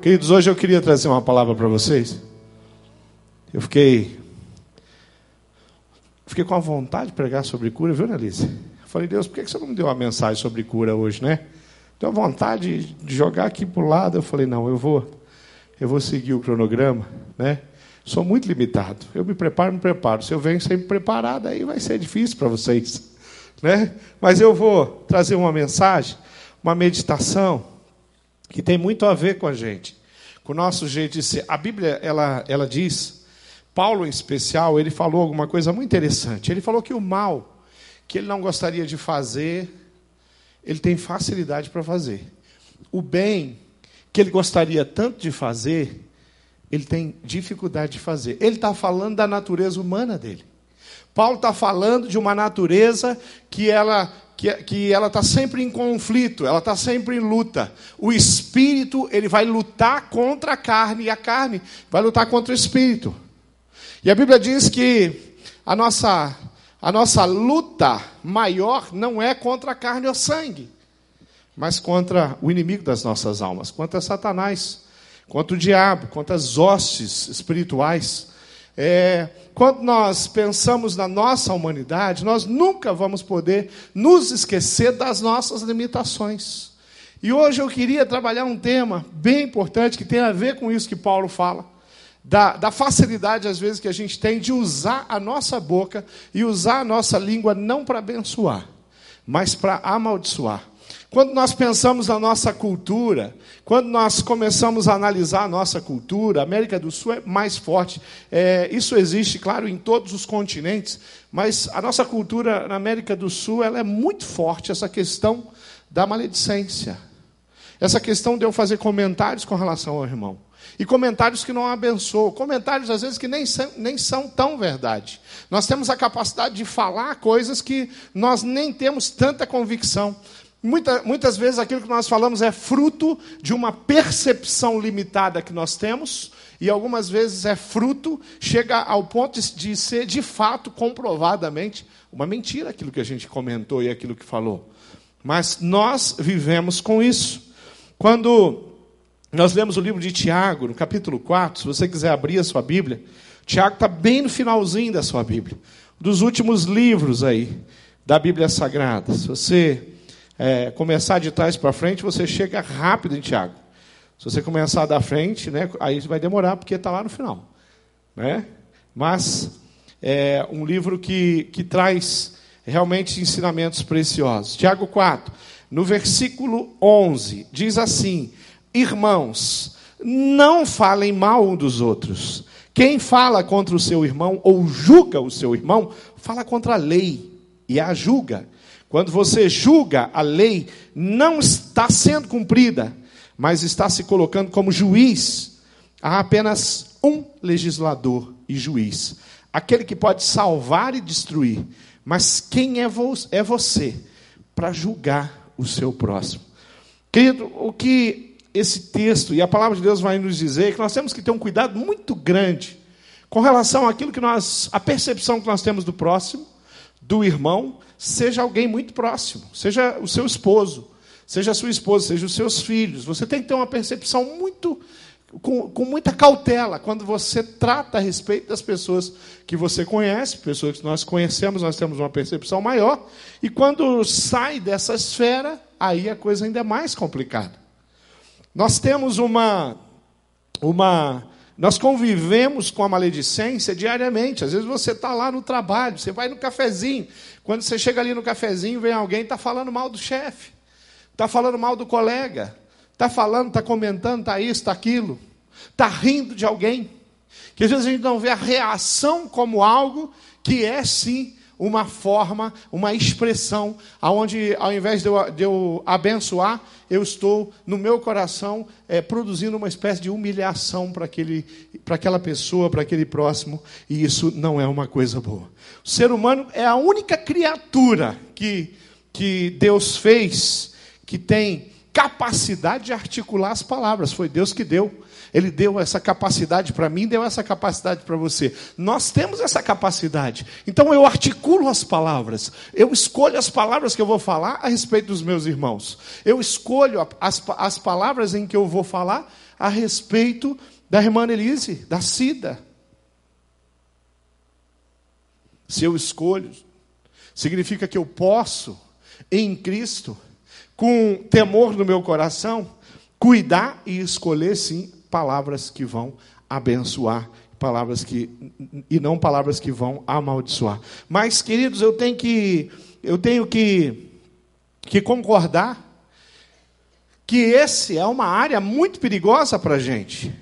Queridos, hoje eu queria trazer uma palavra para vocês. Eu fiquei. Fiquei com a vontade de pregar sobre cura, viu, Annalise? Falei, Deus, por que você não me deu uma mensagem sobre cura hoje, né? Deu vontade de jogar aqui para o lado. Eu falei, não, eu vou, eu vou seguir o cronograma, né? Sou muito limitado. Eu me preparo, me preparo. Se eu venho sempre preparado, aí vai ser difícil para vocês, né? Mas eu vou trazer uma mensagem, uma meditação que tem muito a ver com a gente, com o nosso jeito de ser. A Bíblia, ela, ela diz, Paulo em especial, ele falou alguma coisa muito interessante. Ele falou que o mal que ele não gostaria de fazer, ele tem facilidade para fazer. O bem que ele gostaria tanto de fazer, ele tem dificuldade de fazer. Ele está falando da natureza humana dele. Paulo está falando de uma natureza que ela que, que ela está sempre em conflito, ela está sempre em luta. O espírito ele vai lutar contra a carne e a carne vai lutar contra o espírito. E a Bíblia diz que a nossa a nossa luta maior não é contra a carne ou sangue, mas contra o inimigo das nossas almas, contra Satanás, contra o diabo, contra as hostes espirituais. É, quando nós pensamos na nossa humanidade, nós nunca vamos poder nos esquecer das nossas limitações. E hoje eu queria trabalhar um tema bem importante que tem a ver com isso que Paulo fala. Da, da, facilidade, às vezes, que a gente tem de usar a nossa boca e usar a nossa língua não para abençoar, mas para amaldiçoar. Quando nós pensamos na nossa cultura, quando nós começamos a analisar a nossa cultura, a América do Sul é mais forte. É, isso existe, claro, em todos os continentes, mas a nossa cultura na América do Sul ela é muito forte, essa questão da maledicência. Essa questão de eu fazer comentários com relação ao irmão. E comentários que não abençoam, comentários às vezes que nem são, nem são tão verdade. Nós temos a capacidade de falar coisas que nós nem temos tanta convicção. Muita, muitas vezes aquilo que nós falamos é fruto de uma percepção limitada que nós temos, e algumas vezes é fruto, chega ao ponto de ser de fato, comprovadamente, uma mentira aquilo que a gente comentou e aquilo que falou. Mas nós vivemos com isso. Quando nós lemos o livro de Tiago, no capítulo 4, se você quiser abrir a sua Bíblia, Tiago está bem no finalzinho da sua Bíblia, dos últimos livros aí da Bíblia Sagrada. Se você é, começar de trás para frente, você chega rápido em Tiago. Se você começar da frente, né, aí vai demorar, porque está lá no final. Né? Mas é um livro que, que traz realmente ensinamentos preciosos. Tiago 4, no versículo 11, diz assim: Irmãos, não falem mal um dos outros. Quem fala contra o seu irmão ou julga o seu irmão, fala contra a lei e a julga. Quando você julga a lei, não está sendo cumprida, mas está se colocando como juiz. Há apenas um legislador e juiz, aquele que pode salvar e destruir. Mas quem é, vo é você para julgar o seu próximo? Querido, o que esse texto e a palavra de Deus vai nos dizer é que nós temos que ter um cuidado muito grande com relação àquilo que nós, a percepção que nós temos do próximo, do irmão, seja alguém muito próximo, seja o seu esposo, seja a sua esposa, seja os seus filhos. Você tem que ter uma percepção muito com, com, muita cautela quando você trata a respeito das pessoas que você conhece, pessoas que nós conhecemos, nós temos uma percepção maior, e quando sai dessa esfera, aí a coisa ainda é mais complicada. Nós temos uma uma nós convivemos com a maledicência diariamente. Às vezes você está lá no trabalho, você vai no cafezinho. Quando você chega ali no cafezinho, vem alguém está falando mal do chefe, está falando mal do colega, está falando, está comentando, está isso, está aquilo, está rindo de alguém. Que às vezes a gente não vê a reação como algo que é sim uma forma, uma expressão, aonde ao invés de eu, de eu abençoar, eu estou no meu coração é, produzindo uma espécie de humilhação para aquela pessoa, para aquele próximo, e isso não é uma coisa boa. O ser humano é a única criatura que, que Deus fez que tem capacidade de articular as palavras, foi Deus que deu. Ele deu essa capacidade para mim, deu essa capacidade para você. Nós temos essa capacidade. Então eu articulo as palavras. Eu escolho as palavras que eu vou falar a respeito dos meus irmãos. Eu escolho as, as palavras em que eu vou falar a respeito da irmã Elise, da Cida. Se eu escolho, significa que eu posso, em Cristo, com temor no meu coração, cuidar e escolher sim palavras que vão abençoar, palavras que e não palavras que vão amaldiçoar. Mas, queridos, eu tenho que eu tenho que que concordar que esse é uma área muito perigosa para a gente.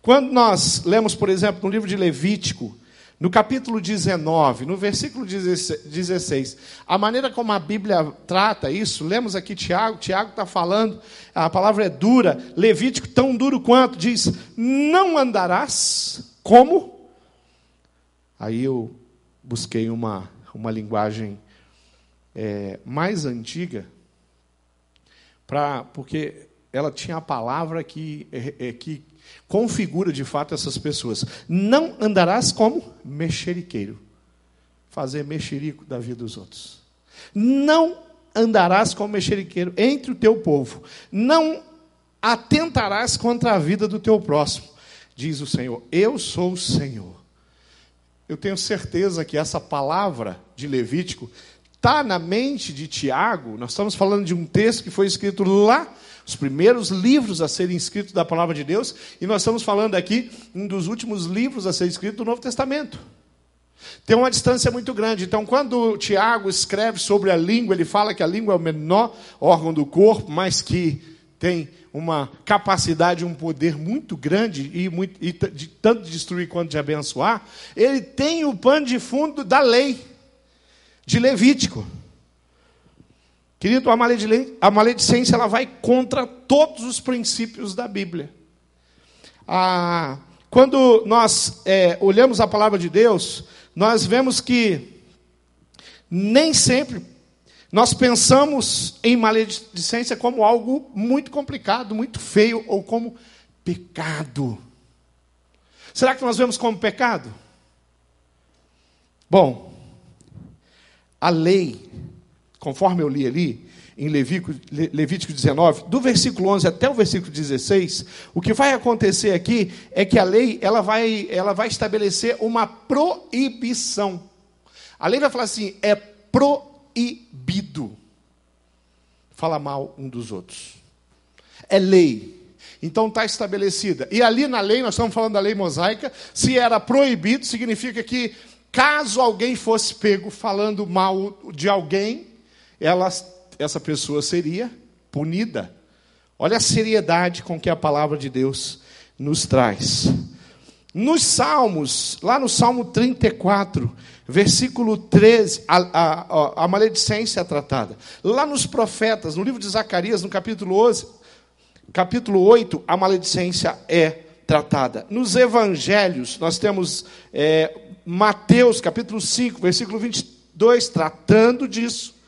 Quando nós lemos, por exemplo, no livro de Levítico, no capítulo 19, no versículo 16, a maneira como a Bíblia trata isso, lemos aqui Tiago, Tiago está falando, a palavra é dura, Levítico tão duro quanto, diz: Não andarás como? Aí eu busquei uma, uma linguagem é, mais antiga, pra, porque ela tinha a palavra que, é, é que configura de fato essas pessoas. Não andarás como mexeriqueiro, fazer mexerico da vida dos outros. Não andarás como mexeriqueiro entre o teu povo. Não atentarás contra a vida do teu próximo, diz o Senhor. Eu sou o Senhor. Eu tenho certeza que essa palavra de Levítico está na mente de Tiago. Nós estamos falando de um texto que foi escrito lá os primeiros livros a serem escritos da palavra de Deus, e nós estamos falando aqui um dos últimos livros a ser escrito do Novo Testamento. Tem uma distância muito grande. Então, quando Tiago escreve sobre a língua, ele fala que a língua é o menor órgão do corpo, mas que tem uma capacidade, um poder muito grande e, muito, e de, tanto de destruir quanto de abençoar. Ele tem o pano de fundo da lei de Levítico. Querido, a maledicência ela vai contra todos os princípios da Bíblia. Ah, quando nós é, olhamos a palavra de Deus, nós vemos que nem sempre nós pensamos em maledicência como algo muito complicado, muito feio, ou como pecado. Será que nós vemos como pecado? Bom, a lei conforme eu li ali, em Levítico, Levítico 19, do versículo 11 até o versículo 16, o que vai acontecer aqui é que a lei ela vai, ela vai estabelecer uma proibição. A lei vai falar assim: é proibido falar mal um dos outros. É lei. Então está estabelecida. E ali na lei, nós estamos falando da lei mosaica, se era proibido, significa que caso alguém fosse pego falando mal de alguém, ela, essa pessoa seria punida. Olha a seriedade com que a palavra de Deus nos traz. Nos Salmos, lá no Salmo 34, versículo 13, a, a, a, maledicência é tratada. Lá nos profetas, no livro de Zacarias, no capítulo 11, capítulo 8, a maledicência é tratada. Nos evangelhos, nós temos é, Mateus, capítulo 5, versículo 22, tratando disso.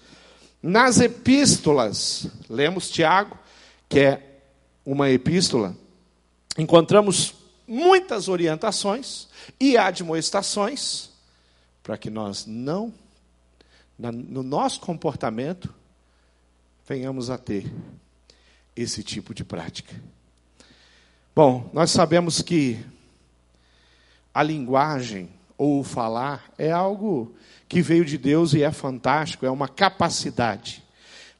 Nas epístolas, lemos Tiago, que é uma epístola, encontramos muitas orientações e admoestações para que nós não, no nosso comportamento, venhamos a ter esse tipo de prática. Bom, nós sabemos que a linguagem ou o falar é algo que veio de Deus e é fantástico, é uma capacidade.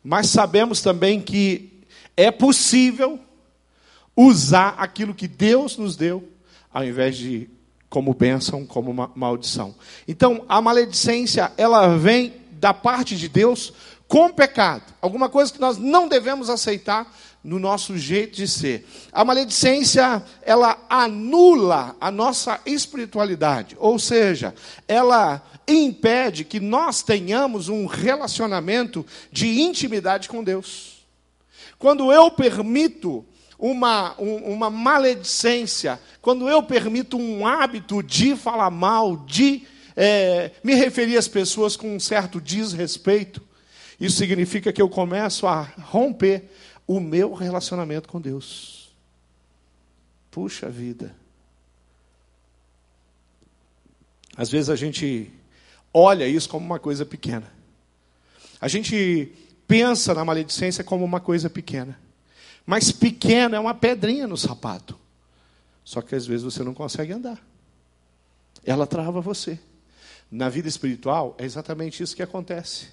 Mas sabemos também que é possível usar aquilo que Deus nos deu, ao invés de como bênção, como uma maldição. Então, a maledicência, ela vem da parte de Deus com pecado. Alguma coisa que nós não devemos aceitar no nosso jeito de ser. A maledicência, ela anula a nossa espiritualidade, ou seja, ela impede que nós tenhamos um relacionamento de intimidade com Deus. Quando eu permito uma, um, uma maledicência, quando eu permito um hábito de falar mal, de é, me referir às pessoas com um certo desrespeito, isso significa que eu começo a romper o meu relacionamento com Deus. Puxa vida. Às vezes a gente olha isso como uma coisa pequena. A gente pensa na maledicência como uma coisa pequena. Mas pequeno é uma pedrinha no sapato. Só que às vezes você não consegue andar. Ela trava você. Na vida espiritual, é exatamente isso que acontece.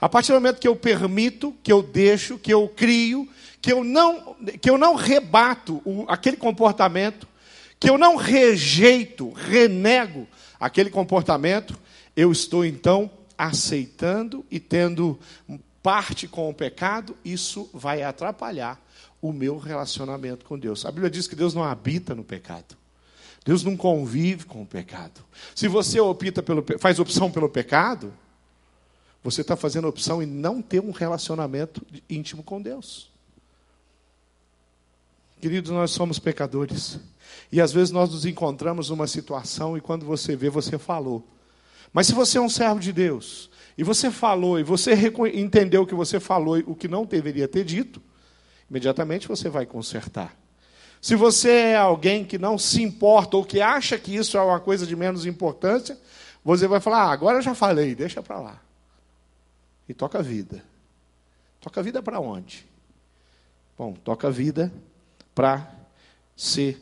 A partir do momento que eu permito, que eu deixo, que eu crio, que eu não, que eu não rebato o, aquele comportamento, que eu não rejeito, renego aquele comportamento, eu estou então aceitando e tendo parte com o pecado, isso vai atrapalhar o meu relacionamento com Deus. A Bíblia diz que Deus não habita no pecado. Deus não convive com o pecado. Se você opta pelo, faz opção pelo pecado, você está fazendo opção em não ter um relacionamento íntimo com Deus. Queridos, nós somos pecadores. E às vezes nós nos encontramos numa situação e quando você vê, você falou. Mas se você é um servo de Deus, e você falou, e você entendeu que você falou o que não deveria ter dito, imediatamente você vai consertar. Se você é alguém que não se importa ou que acha que isso é uma coisa de menos importância, você vai falar: ah, agora eu já falei, deixa para lá. E toca a vida. Toca a vida para onde? Bom, toca a vida para ser,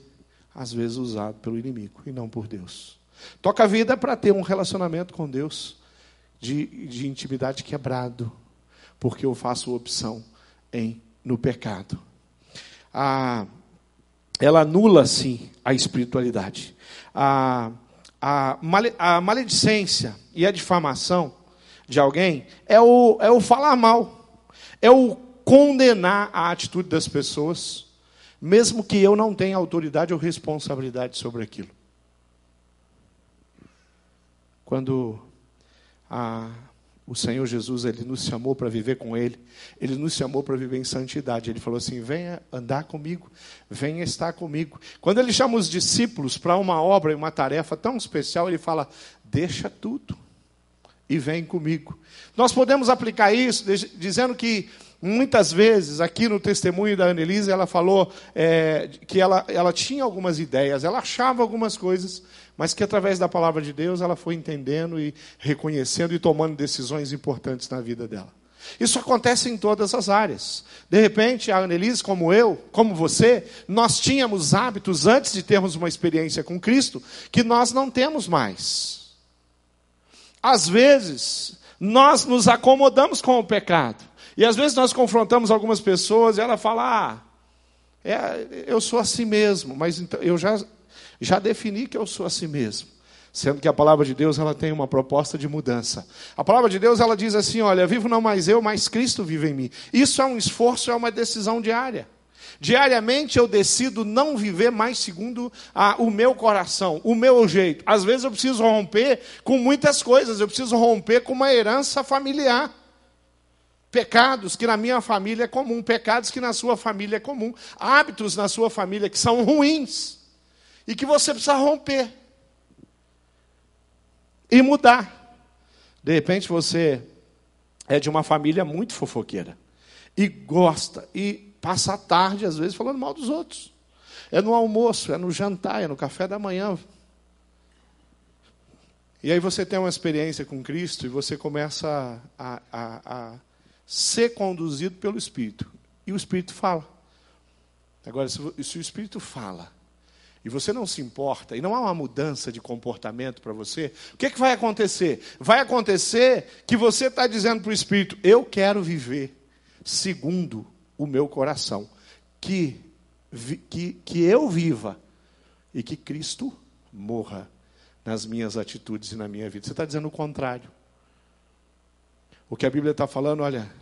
às vezes, usado pelo inimigo e não por Deus. Toca a vida para ter um relacionamento com Deus de, de intimidade quebrado, porque eu faço opção em no pecado. Ela anula, sim, a espiritualidade. A, a, male, a maledicência e a difamação de alguém é o, é o falar mal, é o condenar a atitude das pessoas, mesmo que eu não tenha autoridade ou responsabilidade sobre aquilo. Quando a, o Senhor Jesus ele nos chamou para viver com Ele, Ele nos chamou para viver em santidade. Ele falou assim: venha andar comigo, venha estar comigo. Quando Ele chama os discípulos para uma obra e uma tarefa tão especial, Ele fala: deixa tudo e vem comigo. Nós podemos aplicar isso dizendo que Muitas vezes, aqui no testemunho da Annelise, ela falou é, que ela, ela tinha algumas ideias, ela achava algumas coisas, mas que através da palavra de Deus ela foi entendendo e reconhecendo e tomando decisões importantes na vida dela. Isso acontece em todas as áreas. De repente, a Annelise, como eu, como você, nós tínhamos hábitos antes de termos uma experiência com Cristo que nós não temos mais. Às vezes, nós nos acomodamos com o pecado. E às vezes nós confrontamos algumas pessoas e ela fala: Ah, é, eu sou assim mesmo, mas então, eu já, já defini que eu sou assim mesmo. Sendo que a palavra de Deus ela tem uma proposta de mudança. A palavra de Deus ela diz assim: Olha, vivo não mais eu, mas Cristo vive em mim. Isso é um esforço, é uma decisão diária. Diariamente eu decido não viver mais segundo a, o meu coração, o meu jeito. Às vezes eu preciso romper com muitas coisas, eu preciso romper com uma herança familiar. Pecados que na minha família é comum, pecados que na sua família é comum, hábitos na sua família que são ruins e que você precisa romper e mudar. De repente você é de uma família muito fofoqueira e gosta e passa a tarde às vezes falando mal dos outros. É no almoço, é no jantar, é no café da manhã. E aí você tem uma experiência com Cristo e você começa a, a, a ser conduzido pelo Espírito. E o Espírito fala. Agora, se o Espírito fala e você não se importa, e não há uma mudança de comportamento para você, o que, é que vai acontecer? Vai acontecer que você está dizendo para o Espírito: Eu quero viver segundo o meu coração, que, que, que eu viva e que Cristo morra nas minhas atitudes e na minha vida. Você está dizendo o contrário. O que a Bíblia está falando, olha,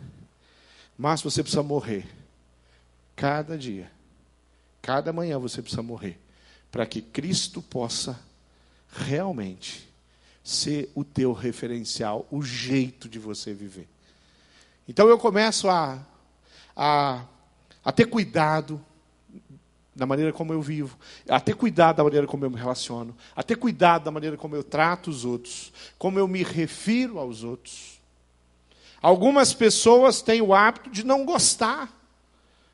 mas você precisa morrer. Cada dia, cada manhã você precisa morrer. Para que Cristo possa realmente ser o teu referencial, o jeito de você viver. Então eu começo a, a, a ter cuidado da maneira como eu vivo, a ter cuidado da maneira como eu me relaciono, a ter cuidado da maneira como eu trato os outros, como eu me refiro aos outros. Algumas pessoas têm o hábito de não gostar.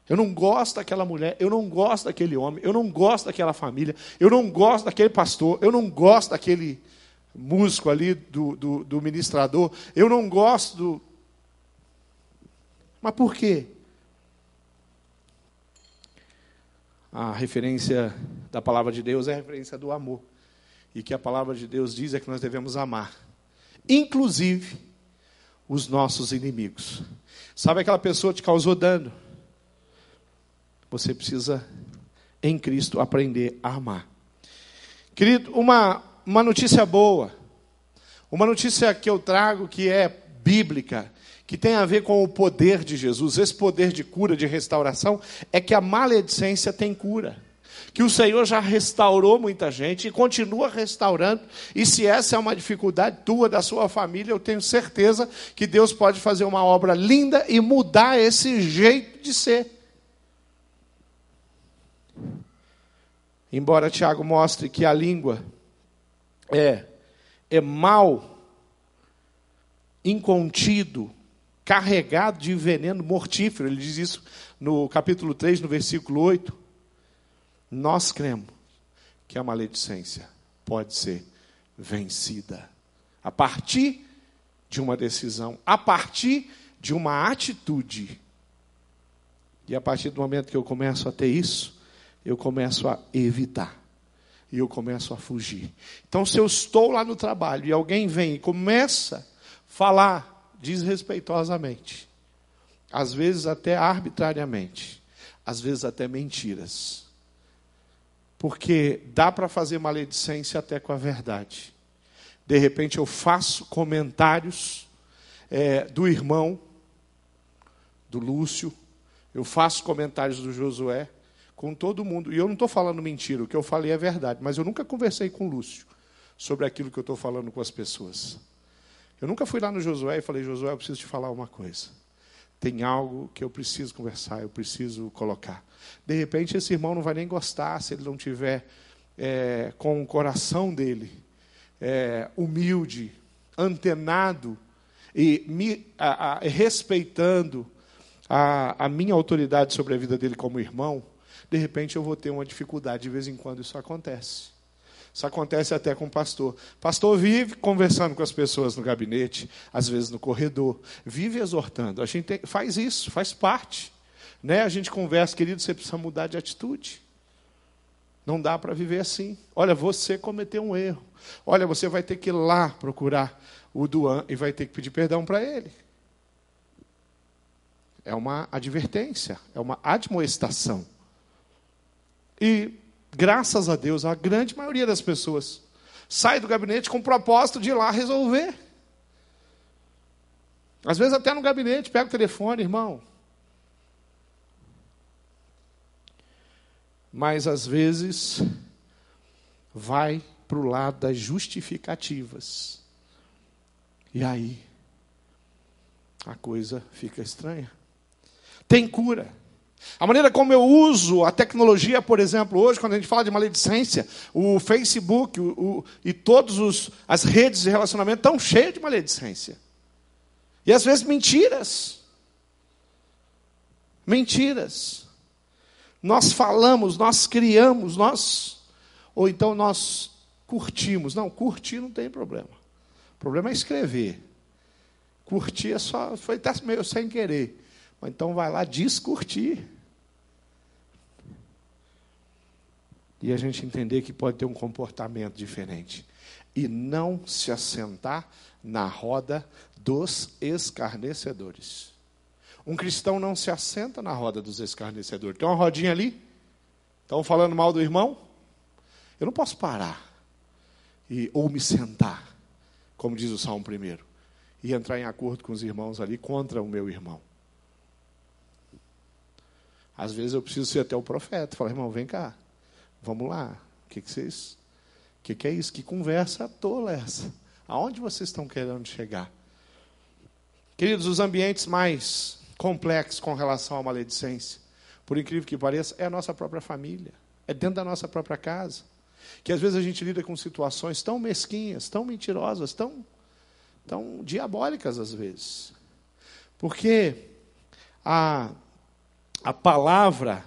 Eu não gosto daquela mulher, eu não gosto daquele homem, eu não gosto daquela família, eu não gosto daquele pastor, eu não gosto daquele músico ali, do, do, do ministrador, eu não gosto do. Mas por quê? A referência da palavra de Deus é a referência do amor. E que a palavra de Deus diz é que nós devemos amar, inclusive os nossos inimigos. Sabe aquela pessoa que te causou dano? Você precisa, em Cristo, aprender a amar. Querido, uma, uma notícia boa, uma notícia que eu trago que é bíblica, que tem a ver com o poder de Jesus, esse poder de cura, de restauração, é que a maledicência tem cura. Que o Senhor já restaurou muita gente e continua restaurando. E se essa é uma dificuldade tua, da sua família, eu tenho certeza que Deus pode fazer uma obra linda e mudar esse jeito de ser. Embora Tiago mostre que a língua é, é mal incontido, carregado de veneno mortífero. Ele diz isso no capítulo 3, no versículo 8. Nós cremos que a maledicência pode ser vencida a partir de uma decisão, a partir de uma atitude. E a partir do momento que eu começo a ter isso, eu começo a evitar. E eu começo a fugir. Então, se eu estou lá no trabalho e alguém vem e começa a falar desrespeitosamente, às vezes até arbitrariamente, às vezes até mentiras. Porque dá para fazer maledicência até com a verdade. De repente eu faço comentários é, do irmão, do Lúcio, eu faço comentários do Josué, com todo mundo. E eu não estou falando mentira, o que eu falei é verdade, mas eu nunca conversei com o Lúcio sobre aquilo que eu estou falando com as pessoas. Eu nunca fui lá no Josué e falei, Josué, eu preciso te falar uma coisa. Tem algo que eu preciso conversar, eu preciso colocar. De repente, esse irmão não vai nem gostar se ele não tiver é, com o coração dele é, humilde, antenado e me, a, a, respeitando a, a minha autoridade sobre a vida dele como irmão. De repente, eu vou ter uma dificuldade. De vez em quando isso acontece. Isso acontece até com o pastor. Pastor vive conversando com as pessoas no gabinete, às vezes no corredor, vive exortando. A gente tem, faz isso, faz parte. Né? A gente conversa, querido, você precisa mudar de atitude. Não dá para viver assim. Olha, você cometeu um erro. Olha, você vai ter que ir lá procurar o Duan e vai ter que pedir perdão para ele. É uma advertência, é uma admoestação. E graças a Deus, a grande maioria das pessoas sai do gabinete com o propósito de ir lá resolver. Às vezes até no gabinete, pega o telefone, irmão. Mas às vezes vai para o lado das justificativas. E aí a coisa fica estranha. Tem cura. A maneira como eu uso a tecnologia, por exemplo, hoje, quando a gente fala de maledicência, o Facebook o, o, e todas as redes de relacionamento estão cheias de maledicência. E às vezes mentiras. Mentiras. Nós falamos, nós criamos, nós. Ou então nós curtimos. Não, curtir não tem problema. O problema é escrever. Curtir é só, foi até meio sem querer. Então vai lá descurtir. E a gente entender que pode ter um comportamento diferente. E não se assentar na roda dos escarnecedores. Um cristão não se assenta na roda dos escarnecedores. Tem uma rodinha ali? Estão falando mal do irmão? Eu não posso parar e, ou me sentar, como diz o Salmo primeiro, e entrar em acordo com os irmãos ali contra o meu irmão. Às vezes eu preciso ser até o profeta, falar, irmão, vem cá, vamos lá. O que, que vocês. O que, que é isso? Que conversa tola é essa? Aonde vocês estão querendo chegar? Queridos, os ambientes mais complexos com relação à maledicência, por incrível que pareça, é a nossa própria família, é dentro da nossa própria casa. Que às vezes a gente lida com situações tão mesquinhas, tão mentirosas, tão, tão diabólicas às vezes. Porque a a palavra,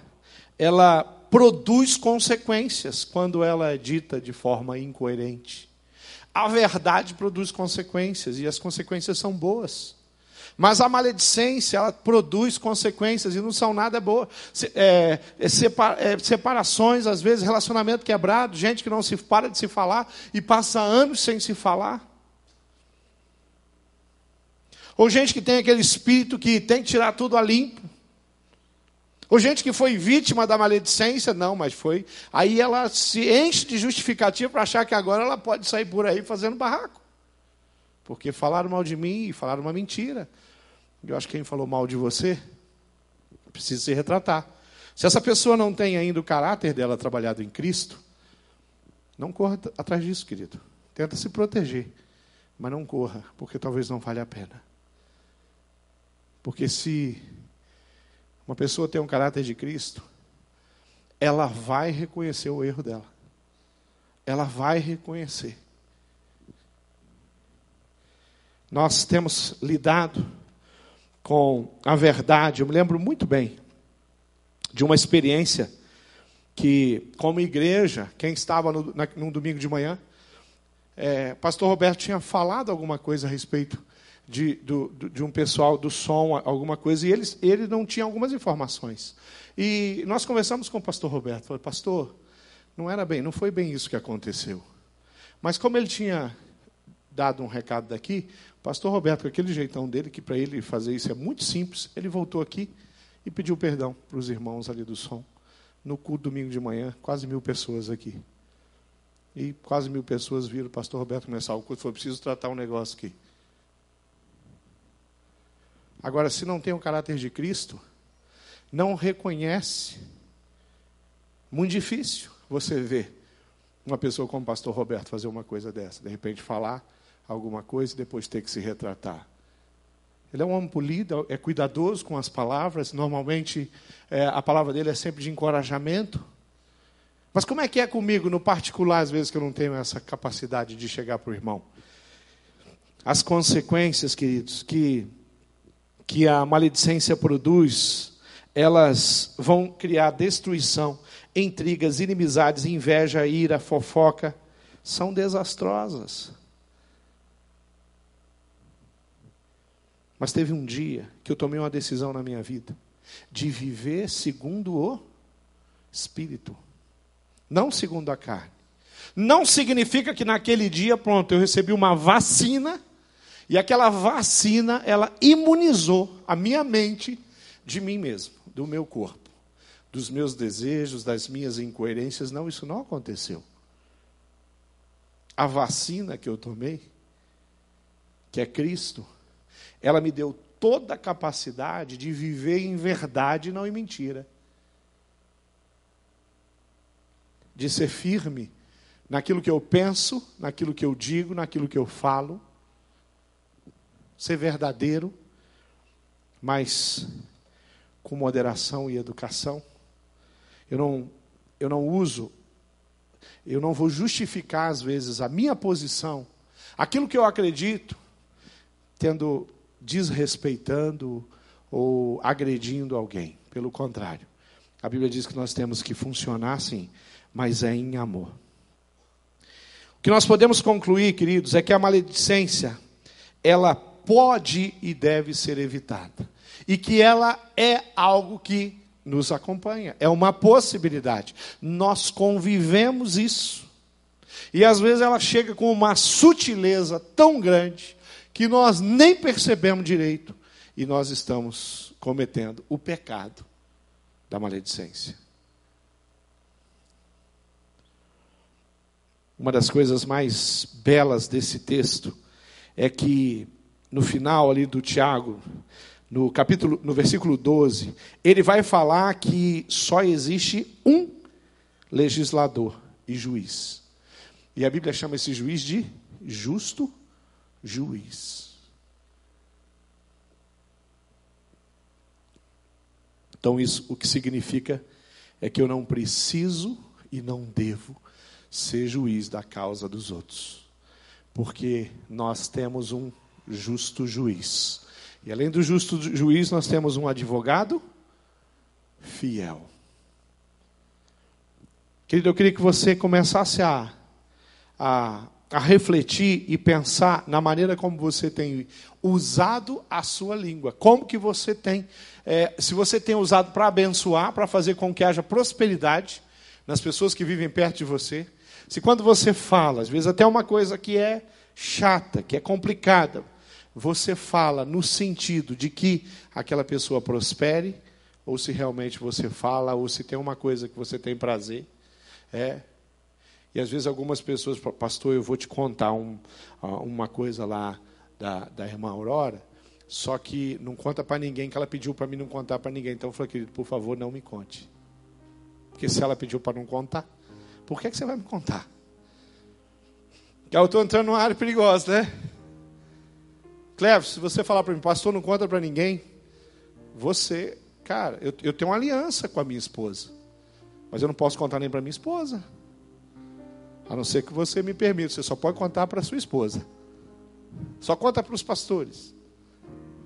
ela produz consequências quando ela é dita de forma incoerente. A verdade produz consequências e as consequências são boas. Mas a maledicência, ela produz consequências e não são nada boas. É, é, é, separações, às vezes, relacionamento quebrado, gente que não se para de se falar e passa anos sem se falar. Ou gente que tem aquele espírito que tem que tirar tudo a limpo. Ou gente que foi vítima da maledicência, não, mas foi. Aí ela se enche de justificativa para achar que agora ela pode sair por aí fazendo barraco. Porque falaram mal de mim e falaram uma mentira. Eu acho que quem falou mal de você precisa se retratar. Se essa pessoa não tem ainda o caráter dela trabalhado em Cristo, não corra atrás disso, querido. Tenta se proteger, mas não corra, porque talvez não valha a pena. Porque se uma pessoa tem um caráter de Cristo, ela vai reconhecer o erro dela. Ela vai reconhecer. Nós temos lidado com a verdade. Eu me lembro muito bem de uma experiência que, como igreja, quem estava no, na, num domingo de manhã, é, pastor Roberto tinha falado alguma coisa a respeito de, do, de um pessoal do som, alguma coisa, e eles, ele não tinha algumas informações. E nós conversamos com o pastor Roberto, falei, pastor, não era bem, não foi bem isso que aconteceu. Mas como ele tinha dado um recado daqui, o pastor Roberto, com aquele jeitão dele, que para ele fazer isso é muito simples, ele voltou aqui e pediu perdão para os irmãos ali do som. No culto domingo de manhã, quase mil pessoas aqui. E quase mil pessoas viram o pastor Roberto começar o culto. Foi preciso tratar um negócio aqui. Agora, se não tem o caráter de Cristo, não reconhece. Muito difícil você ver uma pessoa como o pastor Roberto fazer uma coisa dessa. De repente falar alguma coisa e depois ter que se retratar. Ele é um homem polido, é cuidadoso com as palavras. Normalmente, é, a palavra dele é sempre de encorajamento. Mas como é que é comigo, no particular, às vezes que eu não tenho essa capacidade de chegar para o irmão? As consequências, queridos, que que a maledicência produz, elas vão criar destruição, intrigas, inimizades, inveja, ira, fofoca, são desastrosas. Mas teve um dia que eu tomei uma decisão na minha vida de viver segundo o Espírito, não segundo a carne. Não significa que naquele dia, pronto, eu recebi uma vacina e aquela vacina, ela imunizou a minha mente de mim mesmo, do meu corpo, dos meus desejos, das minhas incoerências. Não, isso não aconteceu. A vacina que eu tomei, que é Cristo, ela me deu toda a capacidade de viver em verdade, não em mentira. De ser firme naquilo que eu penso, naquilo que eu digo, naquilo que eu falo ser verdadeiro, mas com moderação e educação. Eu não, eu não uso, eu não vou justificar às vezes a minha posição, aquilo que eu acredito, tendo desrespeitando ou agredindo alguém. Pelo contrário, a Bíblia diz que nós temos que funcionar assim, mas é em amor. O que nós podemos concluir, queridos, é que a maledicência, ela pode e deve ser evitada. E que ela é algo que nos acompanha, é uma possibilidade. Nós convivemos isso. E às vezes ela chega com uma sutileza tão grande que nós nem percebemos direito e nós estamos cometendo o pecado da maledicência. Uma das coisas mais belas desse texto é que no final ali do Tiago, no capítulo, no versículo 12, ele vai falar que só existe um legislador e juiz. E a Bíblia chama esse juiz de justo juiz. Então, isso o que significa é que eu não preciso e não devo ser juiz da causa dos outros, porque nós temos um justo juiz. E além do justo juiz, nós temos um advogado fiel. Querido, eu queria que você começasse a, a a refletir e pensar na maneira como você tem usado a sua língua. Como que você tem, é, se você tem usado para abençoar, para fazer com que haja prosperidade nas pessoas que vivem perto de você. Se quando você fala, às vezes até uma coisa que é chata, que é complicada, você fala no sentido de que aquela pessoa prospere, ou se realmente você fala, ou se tem uma coisa que você tem prazer. É. E às vezes algumas pessoas, pastor, eu vou te contar um, uma coisa lá da, da irmã Aurora, só que não conta para ninguém, que ela pediu para mim não contar para ninguém. Então eu falei, querido, por favor, não me conte. Porque se ela pediu para não contar, por que, que você vai me contar? Eu estou entrando numa área perigosa, né? Cleves, se você falar para mim, pastor, não conta para ninguém, você, cara, eu, eu tenho uma aliança com a minha esposa, mas eu não posso contar nem para minha esposa. A não ser que você me permita, você só pode contar para sua esposa. Só conta para os pastores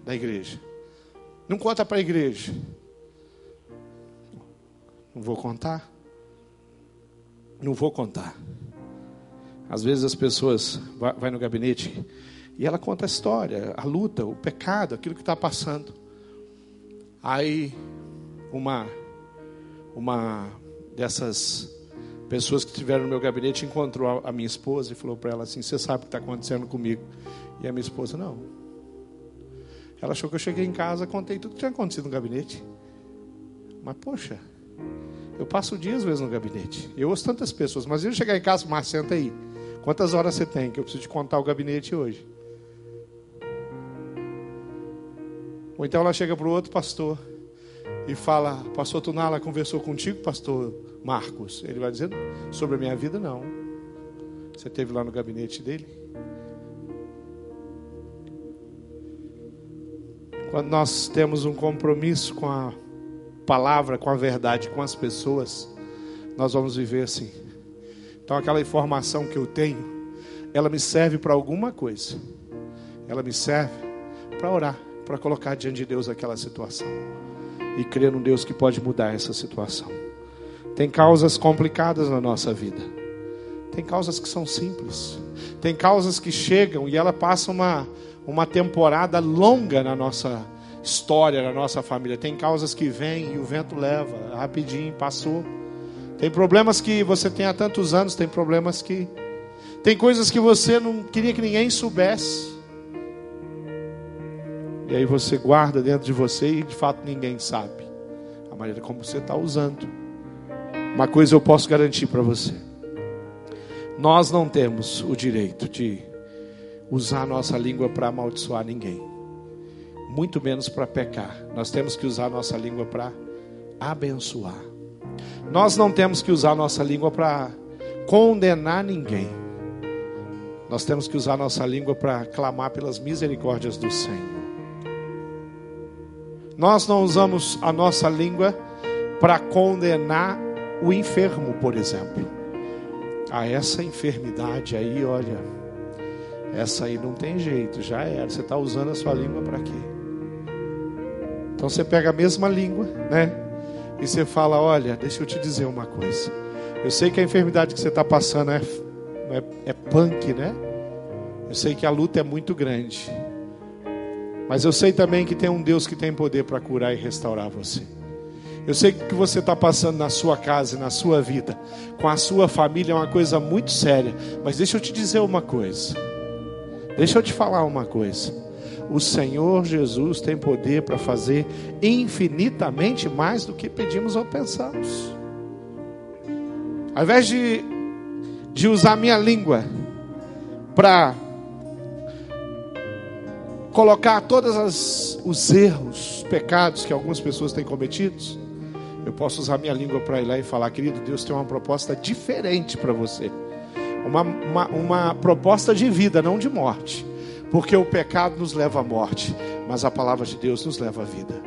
da igreja. Não conta para a igreja. Não vou contar. Não vou contar. Às vezes as pessoas vai, no gabinete e ela conta a história, a luta, o pecado, aquilo que está passando. Aí uma uma dessas pessoas que estiveram no meu gabinete encontrou a, minha esposa e falou para ela assim: "Você sabe o que está acontecendo comigo?" E a minha esposa não. Ela achou que eu cheguei em casa, contei tudo que tinha acontecido no gabinete. Mas poxa, eu passo dias vezes no gabinete. Eu ouço tantas pessoas, mas eu chegar em casa, mas senta aí. Quantas horas você tem que eu preciso te contar o gabinete hoje? Ou então ela chega para o outro pastor e fala: Pastor Tunala conversou contigo, pastor Marcos? Ele vai dizer: Sobre a minha vida, não. Você teve lá no gabinete dele? Quando nós temos um compromisso com a palavra, com a verdade, com as pessoas, nós vamos viver assim. Então, aquela informação que eu tenho, ela me serve para alguma coisa. Ela me serve para orar para colocar diante de Deus aquela situação e crer num Deus que pode mudar essa situação. Tem causas complicadas na nossa vida. Tem causas que são simples. Tem causas que chegam e ela passa uma, uma temporada longa na nossa história, na nossa família. Tem causas que vêm e o vento leva, rapidinho, passou. Tem problemas que você tem há tantos anos, tem problemas que. Tem coisas que você não queria que ninguém soubesse. E aí você guarda dentro de você e de fato ninguém sabe a maneira como você está usando. Uma coisa eu posso garantir para você: nós não temos o direito de usar a nossa língua para amaldiçoar ninguém, muito menos para pecar. Nós temos que usar a nossa língua para abençoar. Nós não temos que usar nossa língua para condenar ninguém. Nós temos que usar nossa língua para clamar pelas misericórdias do Senhor. Nós não usamos a nossa língua para condenar o enfermo, por exemplo. Ah, essa enfermidade aí, olha, essa aí não tem jeito, já era. Você está usando a sua língua para quê? Então você pega a mesma língua, né? E você fala: Olha, deixa eu te dizer uma coisa. Eu sei que a enfermidade que você está passando é, é, é punk, né? Eu sei que a luta é muito grande. Mas eu sei também que tem um Deus que tem poder para curar e restaurar você. Eu sei que o que você está passando na sua casa, na sua vida, com a sua família é uma coisa muito séria. Mas deixa eu te dizer uma coisa. Deixa eu te falar uma coisa. O Senhor Jesus tem poder para fazer infinitamente mais do que pedimos ou pensamos. Ao invés de, de usar minha língua para colocar todos os erros, pecados que algumas pessoas têm cometidos, eu posso usar minha língua para ir lá e falar, querido, Deus tem uma proposta diferente para você. Uma, uma, uma proposta de vida, não de morte. Porque o pecado nos leva à morte, mas a palavra de Deus nos leva à vida.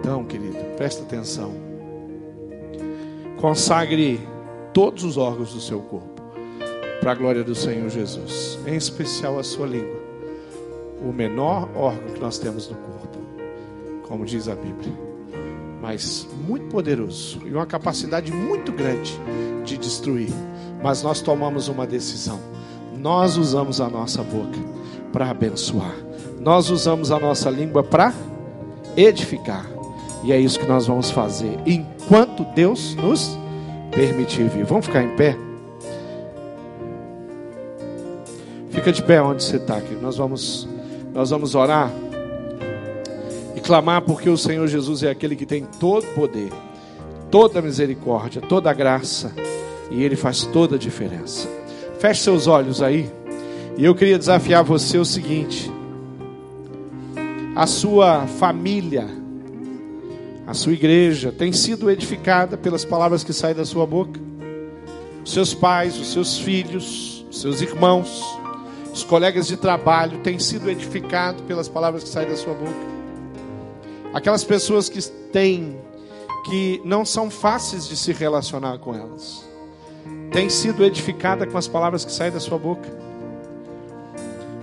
Então, querido, presta atenção. Consagre todos os órgãos do seu corpo para a glória do Senhor Jesus, em especial a sua língua o menor órgão que nós temos no corpo, como diz a Bíblia, mas muito poderoso e uma capacidade muito grande de destruir. Mas nós tomamos uma decisão nós usamos a nossa boca para abençoar. Nós usamos a nossa língua para edificar. E é isso que nós vamos fazer enquanto Deus nos permitir vir. Vamos ficar em pé? Fica de pé onde você está, querido. Nós vamos, nós vamos orar e clamar porque o Senhor Jesus é aquele que tem todo poder, toda misericórdia, toda graça e Ele faz toda a diferença. Feche seus olhos aí. E eu queria desafiar você o seguinte: a sua família, a sua igreja tem sido edificada pelas palavras que saem da sua boca. Os seus pais, os seus filhos, os seus irmãos, os colegas de trabalho têm sido edificados pelas palavras que saem da sua boca. Aquelas pessoas que têm que não são fáceis de se relacionar com elas tem sido edificada com as palavras que saem da sua boca?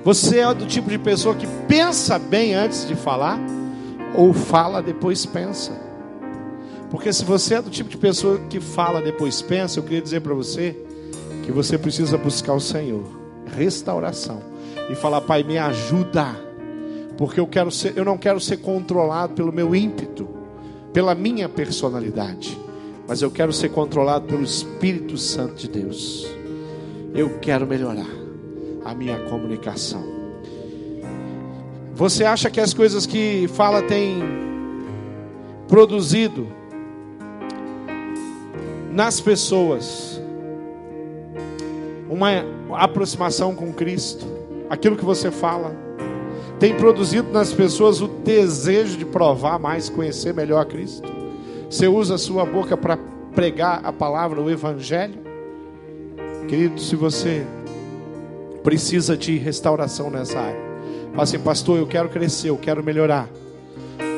Você é do tipo de pessoa que pensa bem antes de falar ou fala depois pensa? Porque se você é do tipo de pessoa que fala depois pensa, eu queria dizer para você que você precisa buscar o Senhor, restauração e falar: "Pai, me ajuda, porque eu quero ser, eu não quero ser controlado pelo meu ímpeto, pela minha personalidade mas eu quero ser controlado pelo Espírito Santo de Deus. Eu quero melhorar a minha comunicação. Você acha que as coisas que fala têm produzido nas pessoas uma aproximação com Cristo? Aquilo que você fala tem produzido nas pessoas o desejo de provar mais, conhecer melhor a Cristo? Você usa a sua boca para pregar a palavra, o evangelho? Querido, se você precisa de restauração nessa área, fala assim, pastor, eu quero crescer, eu quero melhorar.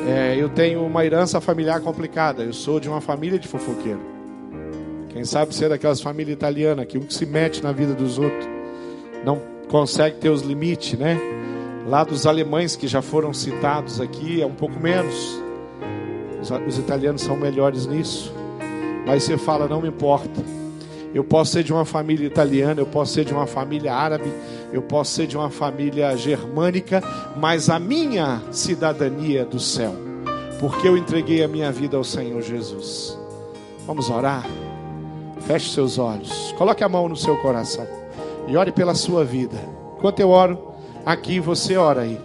É, eu tenho uma herança familiar complicada. Eu sou de uma família de fofoqueiro. Quem sabe ser daquelas famílias italianas que um que se mete na vida dos outros não consegue ter os limites, né? Lá dos alemães que já foram citados aqui é um pouco menos. Os, os italianos são melhores nisso. Mas você fala, não me importa. Eu posso ser de uma família italiana, eu posso ser de uma família árabe, eu posso ser de uma família germânica, mas a minha cidadania é do céu, porque eu entreguei a minha vida ao Senhor Jesus. Vamos orar? Feche seus olhos, coloque a mão no seu coração e ore pela sua vida. Enquanto eu oro aqui, você ora aí,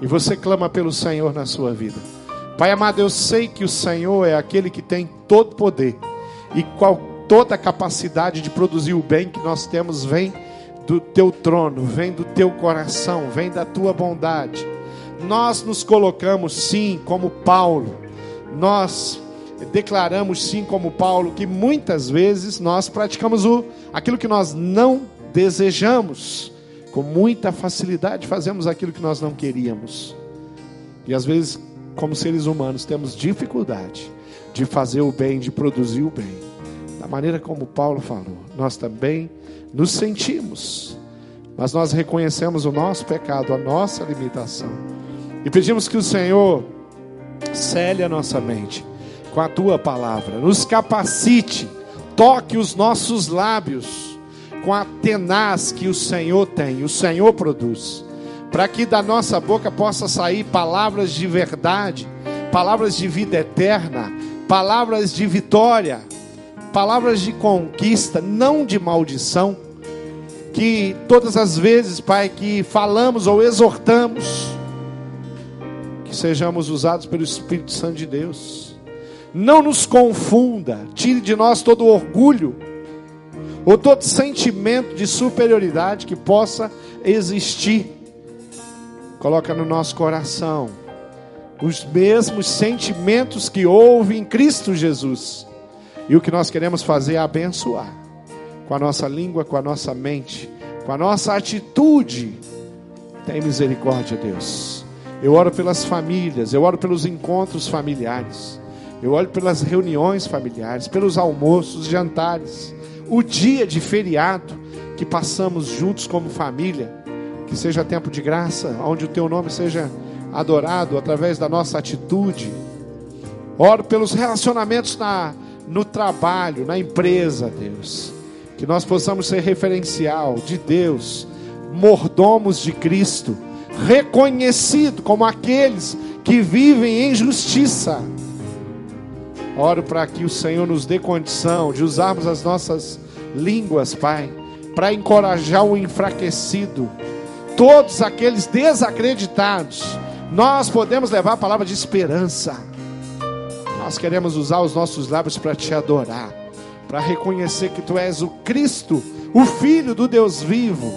e você clama pelo Senhor na sua vida. Pai amado, eu sei que o Senhor é aquele que tem todo poder e qual, toda a capacidade de produzir o bem que nós temos vem do teu trono, vem do teu coração, vem da tua bondade. Nós nos colocamos sim como Paulo, nós declaramos sim como Paulo que muitas vezes nós praticamos o aquilo que nós não desejamos. Com muita facilidade fazemos aquilo que nós não queríamos. E às vezes como seres humanos, temos dificuldade de fazer o bem, de produzir o bem. Da maneira como Paulo falou, nós também nos sentimos, mas nós reconhecemos o nosso pecado, a nossa limitação, e pedimos que o Senhor cele a nossa mente com a tua palavra, nos capacite, toque os nossos lábios com a tenaz que o Senhor tem, o Senhor produz para que da nossa boca possa sair palavras de verdade, palavras de vida eterna, palavras de vitória, palavras de conquista, não de maldição. Que todas as vezes, Pai, que falamos ou exortamos, que sejamos usados pelo Espírito Santo de Deus. Não nos confunda, tire de nós todo orgulho ou todo sentimento de superioridade que possa existir coloca no nosso coração os mesmos sentimentos que houve em Cristo Jesus. E o que nós queremos fazer é abençoar com a nossa língua, com a nossa mente, com a nossa atitude. Tem misericórdia, Deus. Eu oro pelas famílias, eu oro pelos encontros familiares, eu oro pelas reuniões familiares, pelos almoços, jantares, o dia de feriado que passamos juntos como família que seja tempo de graça, onde o teu nome seja adorado através da nossa atitude. Oro pelos relacionamentos na, no trabalho, na empresa, Deus. Que nós possamos ser referencial de Deus mordomos de Cristo, reconhecido como aqueles que vivem em justiça. Oro para que o Senhor nos dê condição de usarmos as nossas línguas, Pai, para encorajar o enfraquecido, todos aqueles desacreditados. Nós podemos levar a palavra de esperança. Nós queremos usar os nossos lábios para te adorar, para reconhecer que tu és o Cristo, o Filho do Deus vivo,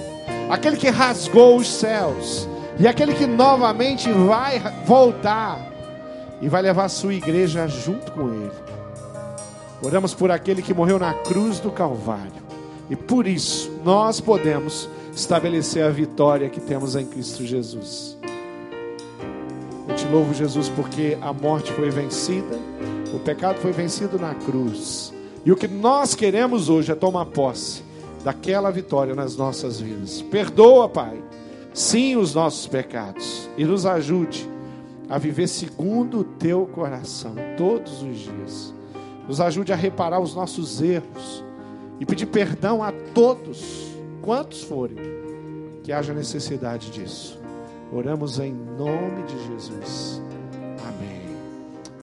aquele que rasgou os céus e aquele que novamente vai voltar e vai levar a sua igreja junto com ele. Oramos por aquele que morreu na cruz do Calvário. E por isso nós podemos estabelecer a vitória que temos em Cristo Jesus. Eu te louvo, Jesus, porque a morte foi vencida, o pecado foi vencido na cruz. E o que nós queremos hoje é tomar posse daquela vitória nas nossas vidas. Perdoa, Pai, sim, os nossos pecados e nos ajude a viver segundo o teu coração todos os dias. Nos ajude a reparar os nossos erros e pedir perdão a todos, quantos forem, que haja necessidade disso. Oramos em nome de Jesus.